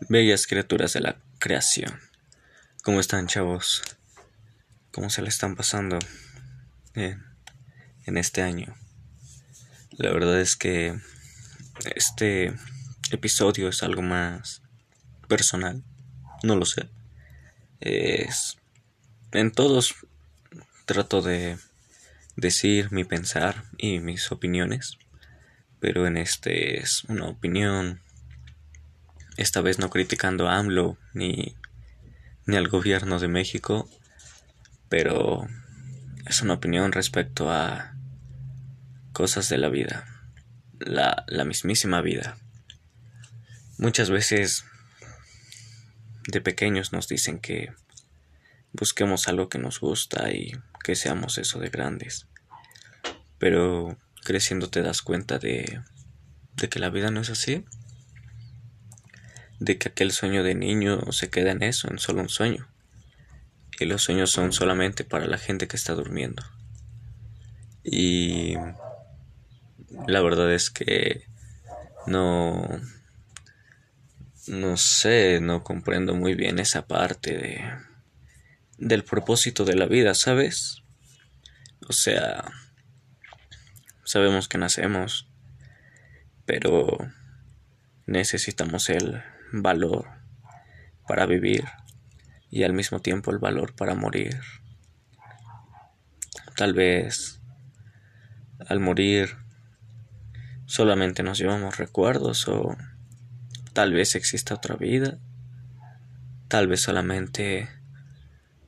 Bellas criaturas de la creación. ¿Cómo están, chavos? ¿Cómo se le están pasando en, en este año? La verdad es que este episodio es algo más personal. No lo sé. Es. En todos trato de decir mi pensar y mis opiniones. Pero en este es una opinión esta vez no criticando a AMLO ni, ni al gobierno de México, pero es una opinión respecto a cosas de la vida, la, la mismísima vida. Muchas veces de pequeños nos dicen que busquemos algo que nos gusta y que seamos eso de grandes. Pero creciendo te das cuenta de, de que la vida no es así de que aquel sueño de niño se queda en eso, en solo un sueño. Y los sueños son solamente para la gente que está durmiendo. Y la verdad es que no no sé, no comprendo muy bien esa parte de del propósito de la vida, ¿sabes? O sea, sabemos que nacemos, pero necesitamos el valor para vivir y al mismo tiempo el valor para morir. Tal vez al morir solamente nos llevamos recuerdos o tal vez exista otra vida. Tal vez solamente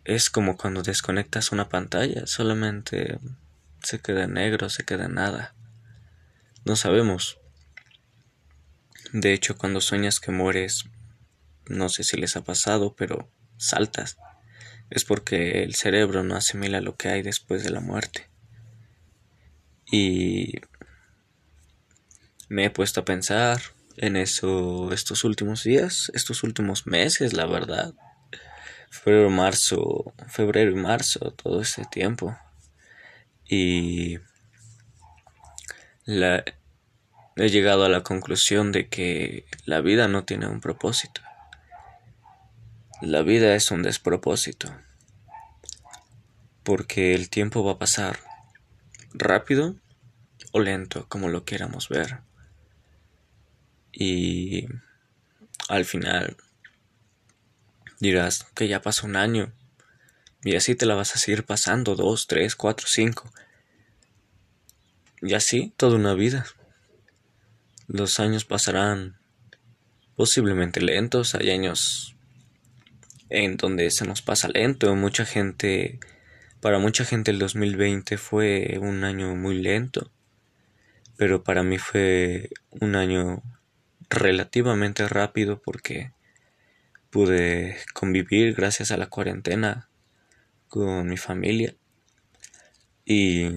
es como cuando desconectas una pantalla, solamente se queda negro, se queda nada. No sabemos. De hecho, cuando sueñas que mueres, no sé si les ha pasado, pero saltas. Es porque el cerebro no asimila lo que hay después de la muerte. Y me he puesto a pensar en eso estos últimos días, estos últimos meses, la verdad. Febrero, marzo, febrero y marzo, todo ese tiempo. Y la, he llegado a la conclusión de que la vida no tiene un propósito. La vida es un despropósito. Porque el tiempo va a pasar rápido o lento, como lo quieramos ver. Y al final dirás que ya pasó un año. Y así te la vas a seguir pasando, dos, tres, cuatro, cinco. Y así toda una vida. Los años pasarán posiblemente lentos, hay años en donde se nos pasa lento, mucha gente, para mucha gente el 2020 fue un año muy lento, pero para mí fue un año relativamente rápido porque pude convivir gracias a la cuarentena con mi familia y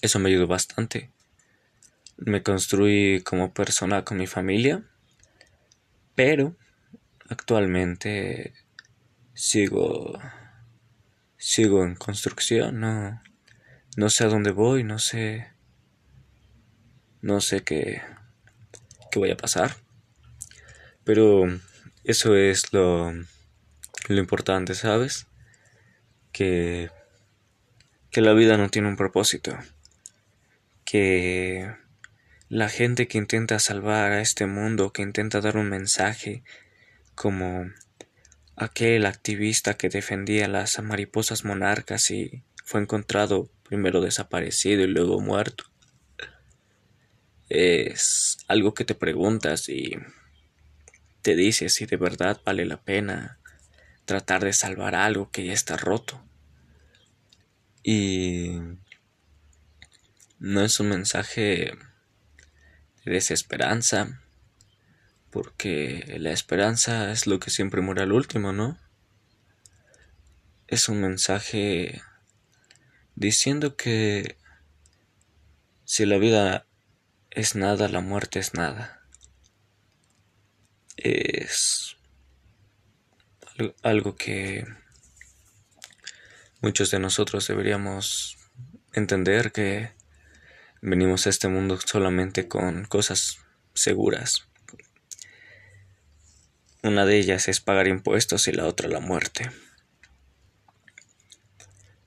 eso me ayudó bastante me construí como persona con mi familia, pero actualmente sigo sigo en construcción, no no sé a dónde voy, no sé no sé qué qué voy a pasar. Pero eso es lo lo importante, ¿sabes? Que que la vida no tiene un propósito, que la gente que intenta salvar a este mundo, que intenta dar un mensaje, como aquel activista que defendía las mariposas monarcas y fue encontrado primero desaparecido y luego muerto. Es algo que te preguntas y te dices si de verdad vale la pena tratar de salvar algo que ya está roto. Y no es un mensaje desesperanza, porque la esperanza es lo que siempre muere al último, ¿no? Es un mensaje diciendo que si la vida es nada, la muerte es nada. Es algo que muchos de nosotros deberíamos entender que Venimos a este mundo solamente con cosas seguras. Una de ellas es pagar impuestos y la otra la muerte.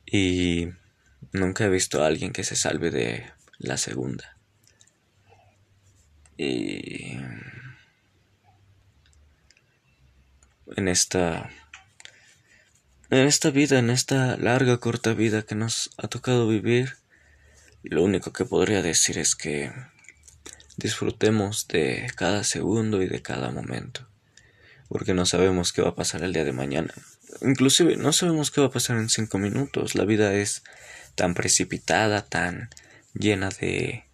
Y nunca he visto a alguien que se salve de la segunda. Y en esta en esta vida, en esta larga corta vida que nos ha tocado vivir, lo único que podría decir es que disfrutemos de cada segundo y de cada momento, porque no sabemos qué va a pasar el día de mañana. Inclusive no sabemos qué va a pasar en cinco minutos. La vida es tan precipitada, tan llena de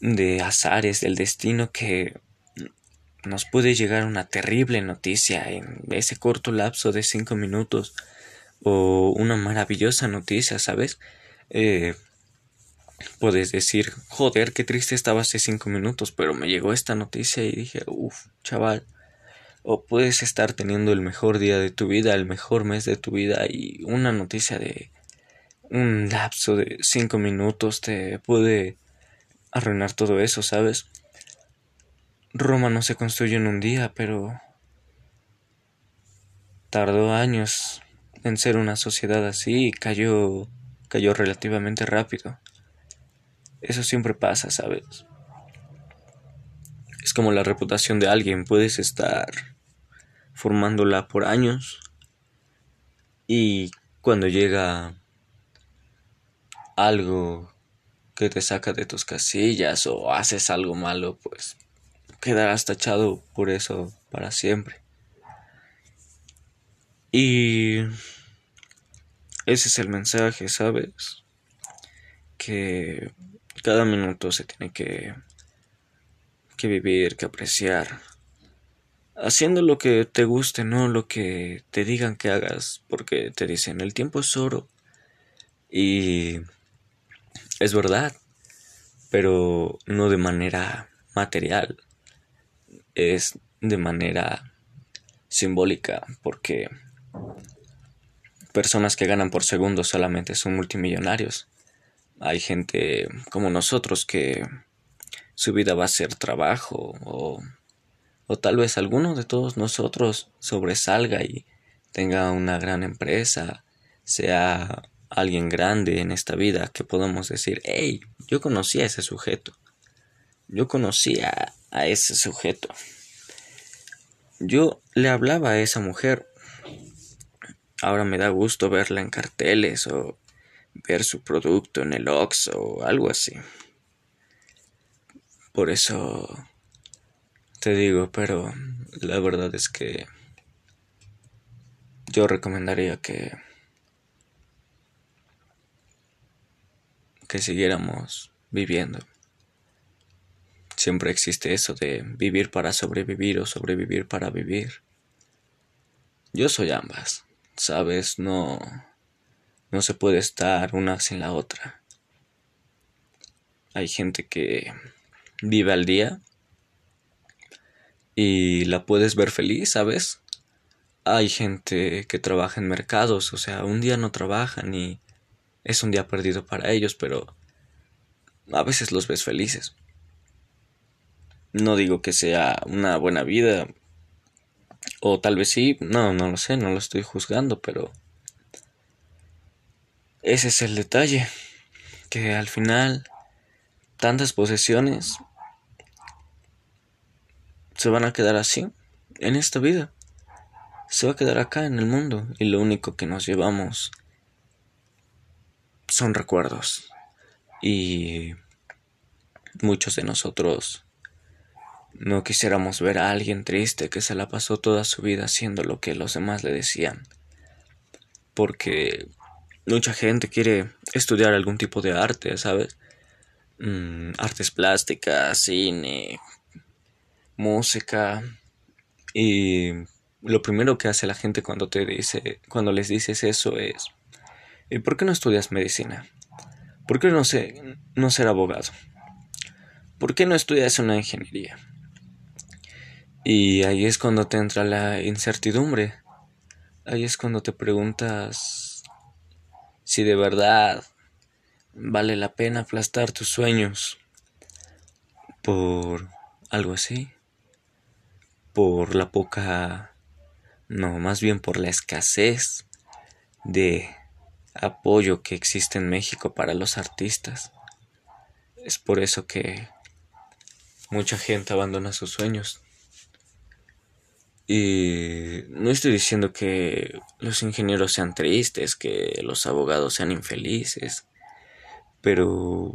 de azares del destino que nos puede llegar una terrible noticia en ese corto lapso de cinco minutos o una maravillosa noticia, ¿sabes? Eh, puedes decir, joder, qué triste estaba hace cinco minutos, pero me llegó esta noticia y dije, uff, chaval. O puedes estar teniendo el mejor día de tu vida, el mejor mes de tu vida y una noticia de un lapso de cinco minutos te puede arruinar todo eso, ¿sabes? Roma no se construyó en un día, pero tardó años en ser una sociedad así y cayó cayó relativamente rápido. Eso siempre pasa, ¿sabes? Es como la reputación de alguien, puedes estar formándola por años y cuando llega algo que te saca de tus casillas o haces algo malo, pues quedarás tachado por eso para siempre. Y ese es el mensaje, ¿sabes? Que cada minuto se tiene que, que vivir, que apreciar. Haciendo lo que te guste, no lo que te digan que hagas, porque te dicen el tiempo es oro. Y es verdad, pero no de manera material es de manera simbólica porque personas que ganan por segundo solamente son multimillonarios. Hay gente como nosotros que su vida va a ser trabajo o, o tal vez alguno de todos nosotros sobresalga y tenga una gran empresa, sea alguien grande en esta vida que podamos decir, hey, yo conocí a ese sujeto, yo conocí a, a ese sujeto. Yo le hablaba a esa mujer. Ahora me da gusto verla en carteles o ver su producto en el Ox o algo así. Por eso te digo, pero la verdad es que yo recomendaría que que siguiéramos viviendo. Siempre existe eso de vivir para sobrevivir o sobrevivir para vivir. Yo soy ambas, ¿sabes? No no se puede estar una sin la otra. Hay gente que vive al día y la puedes ver feliz, ¿sabes? Hay gente que trabaja en mercados, o sea, un día no trabajan y es un día perdido para ellos, pero a veces los ves felices. No digo que sea una buena vida. O tal vez sí, no, no lo sé, no lo estoy juzgando, pero ese es el detalle, que al final tantas posesiones se van a quedar así, en esta vida. Se va a quedar acá en el mundo y lo único que nos llevamos son recuerdos. Y muchos de nosotros no quisiéramos ver a alguien triste que se la pasó toda su vida haciendo lo que los demás le decían. Porque mucha gente quiere estudiar algún tipo de arte, ¿sabes? Mm, artes plásticas, cine, música. Y lo primero que hace la gente cuando te dice, cuando les dices eso es, ¿y por qué no estudias medicina? ¿Por qué no, sé, no ser abogado? ¿Por qué no estudias una ingeniería? Y ahí es cuando te entra la incertidumbre. Ahí es cuando te preguntas si de verdad vale la pena aplastar tus sueños por algo así. por la poca, no, más bien por la escasez de apoyo que existe en México para los artistas. Es por eso que mucha gente abandona sus sueños. Y no estoy diciendo que los ingenieros sean tristes, que los abogados sean infelices, pero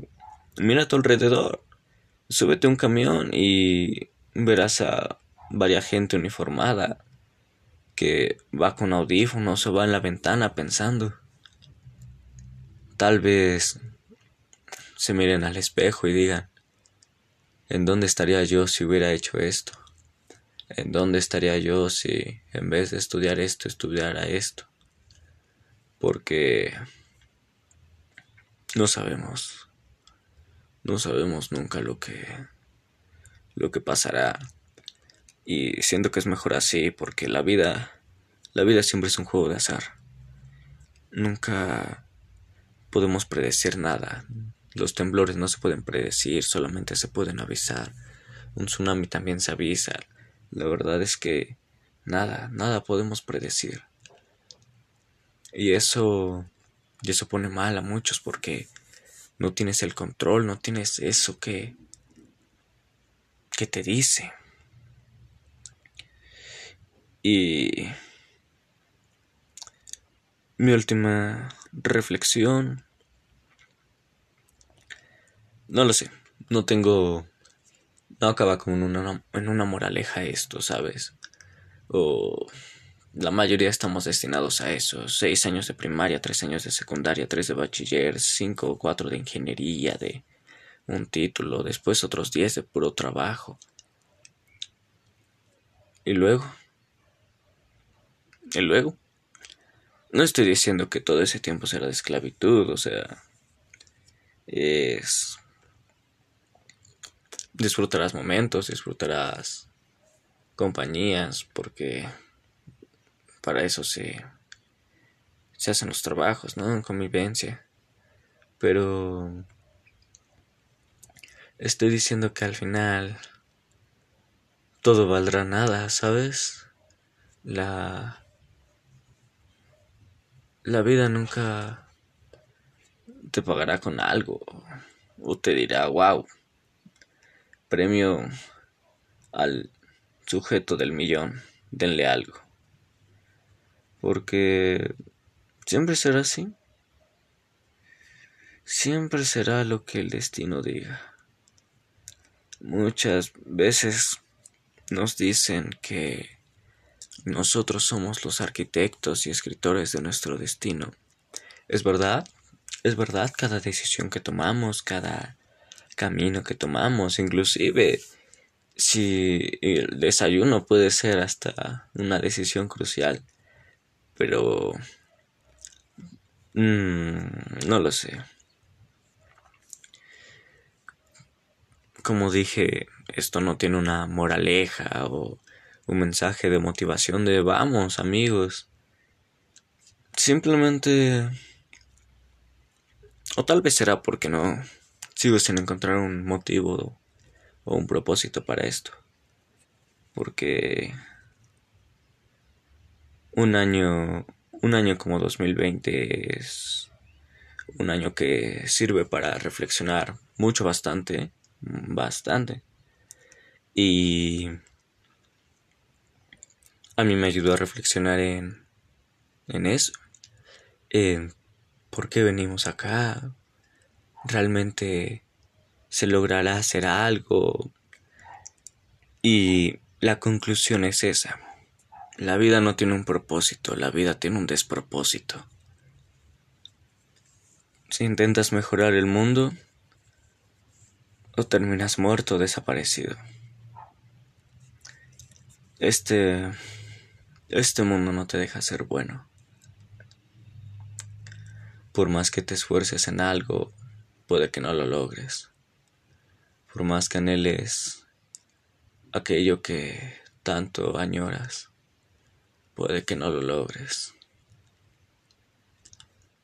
mira a tu alrededor, súbete a un camión y verás a varias gente uniformada que va con audífonos o va en la ventana pensando. Tal vez se miren al espejo y digan, ¿en dónde estaría yo si hubiera hecho esto? ¿En dónde estaría yo si en vez de estudiar esto estudiara esto? Porque no sabemos. No sabemos nunca lo que lo que pasará y siento que es mejor así porque la vida la vida siempre es un juego de azar. Nunca podemos predecir nada. Los temblores no se pueden predecir, solamente se pueden avisar. Un tsunami también se avisa. La verdad es que nada, nada podemos predecir. Y eso, y eso pone mal a muchos porque no tienes el control, no tienes eso que, que te dice. Y mi última reflexión. No lo sé, no tengo no acaba con una, en una moraleja esto, ¿sabes? O la mayoría estamos destinados a eso. Seis años de primaria, tres años de secundaria, tres de bachiller, cinco o cuatro de ingeniería, de un título, después otros diez de puro trabajo. Y luego. Y luego. No estoy diciendo que todo ese tiempo será de esclavitud, o sea. Es disfrutarás momentos, disfrutarás compañías, porque para eso se, se hacen los trabajos, ¿no? En convivencia. Pero estoy diciendo que al final todo valdrá nada, ¿sabes? La la vida nunca te pagará con algo o te dirá, wow, premio al sujeto del millón, denle algo. Porque siempre será así. Siempre será lo que el destino diga. Muchas veces nos dicen que nosotros somos los arquitectos y escritores de nuestro destino. ¿Es verdad? Es verdad cada decisión que tomamos, cada camino que tomamos, inclusive si el desayuno puede ser hasta una decisión crucial, pero mm, no lo sé. Como dije, esto no tiene una moraleja o un mensaje de motivación de vamos amigos. Simplemente... O tal vez será porque no sigo sin encontrar un motivo o un propósito para esto. Porque un año, un año como 2020 es un año que sirve para reflexionar mucho, bastante, bastante. Y a mí me ayudó a reflexionar en, en eso, en por qué venimos acá, realmente se logrará hacer algo. Y la conclusión es esa. La vida no tiene un propósito, la vida tiene un despropósito. Si intentas mejorar el mundo, o terminas muerto o desaparecido. Este este mundo no te deja ser bueno. Por más que te esfuerces en algo, puede que no lo logres. Por más que anheles aquello que tanto añoras, puede que no lo logres.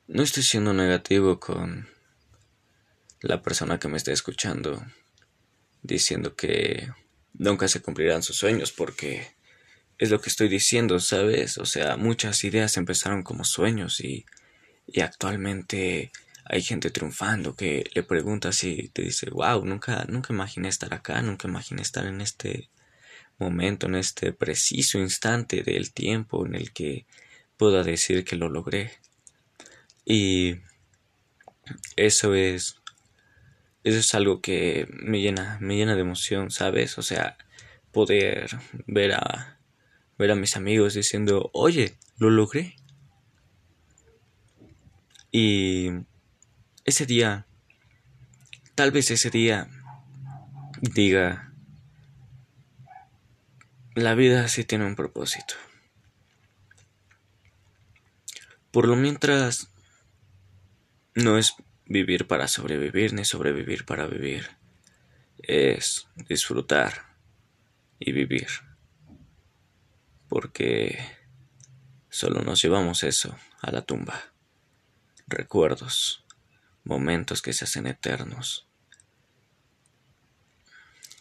No estoy siendo negativo con la persona que me está escuchando, diciendo que nunca se cumplirán sus sueños porque es lo que estoy diciendo, ¿sabes? O sea, muchas ideas empezaron como sueños y, y actualmente hay gente triunfando que le preguntas y te dice, wow, nunca, nunca imaginé estar acá, nunca imaginé estar en este momento, en este preciso instante del tiempo en el que pueda decir que lo logré. Y eso es, eso es algo que me llena, me llena de emoción, ¿sabes? O sea, poder ver a, ver a mis amigos diciendo, oye, lo logré. Y ese día, tal vez ese día diga, la vida sí tiene un propósito. Por lo mientras, no es vivir para sobrevivir ni sobrevivir para vivir. Es disfrutar y vivir porque solo nos llevamos eso a la tumba. Recuerdos, momentos que se hacen eternos.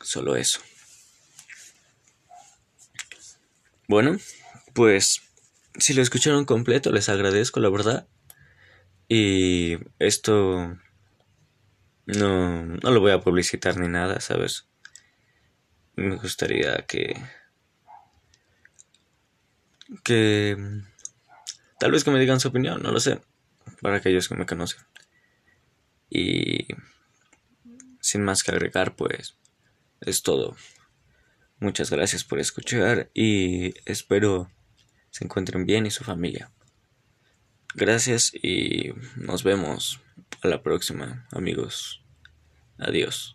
Solo eso. Bueno, pues si lo escucharon completo les agradezco la verdad. Y esto no, no lo voy a publicitar ni nada, ¿sabes? Me gustaría que que tal vez que me digan su opinión, no lo sé, para aquellos que me conocen. Y sin más que agregar, pues es todo. Muchas gracias por escuchar y espero se encuentren bien y su familia. Gracias y nos vemos a la próxima, amigos. Adiós.